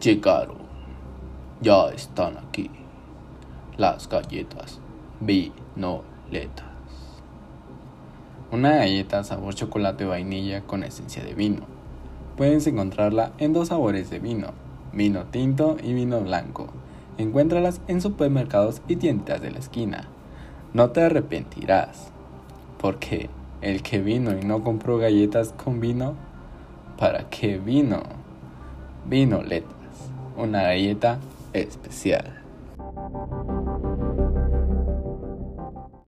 Llegaron. Ya están aquí. Las galletas vinoletas. Una galleta sabor chocolate vainilla con esencia de vino. Puedes encontrarla en dos sabores de vino, vino tinto y vino blanco. Encuéntralas en supermercados y tiendas de la esquina. No te arrepentirás, porque el que vino y no compró galletas con vino, ¿para qué vino? Vinoletas, una galleta especial.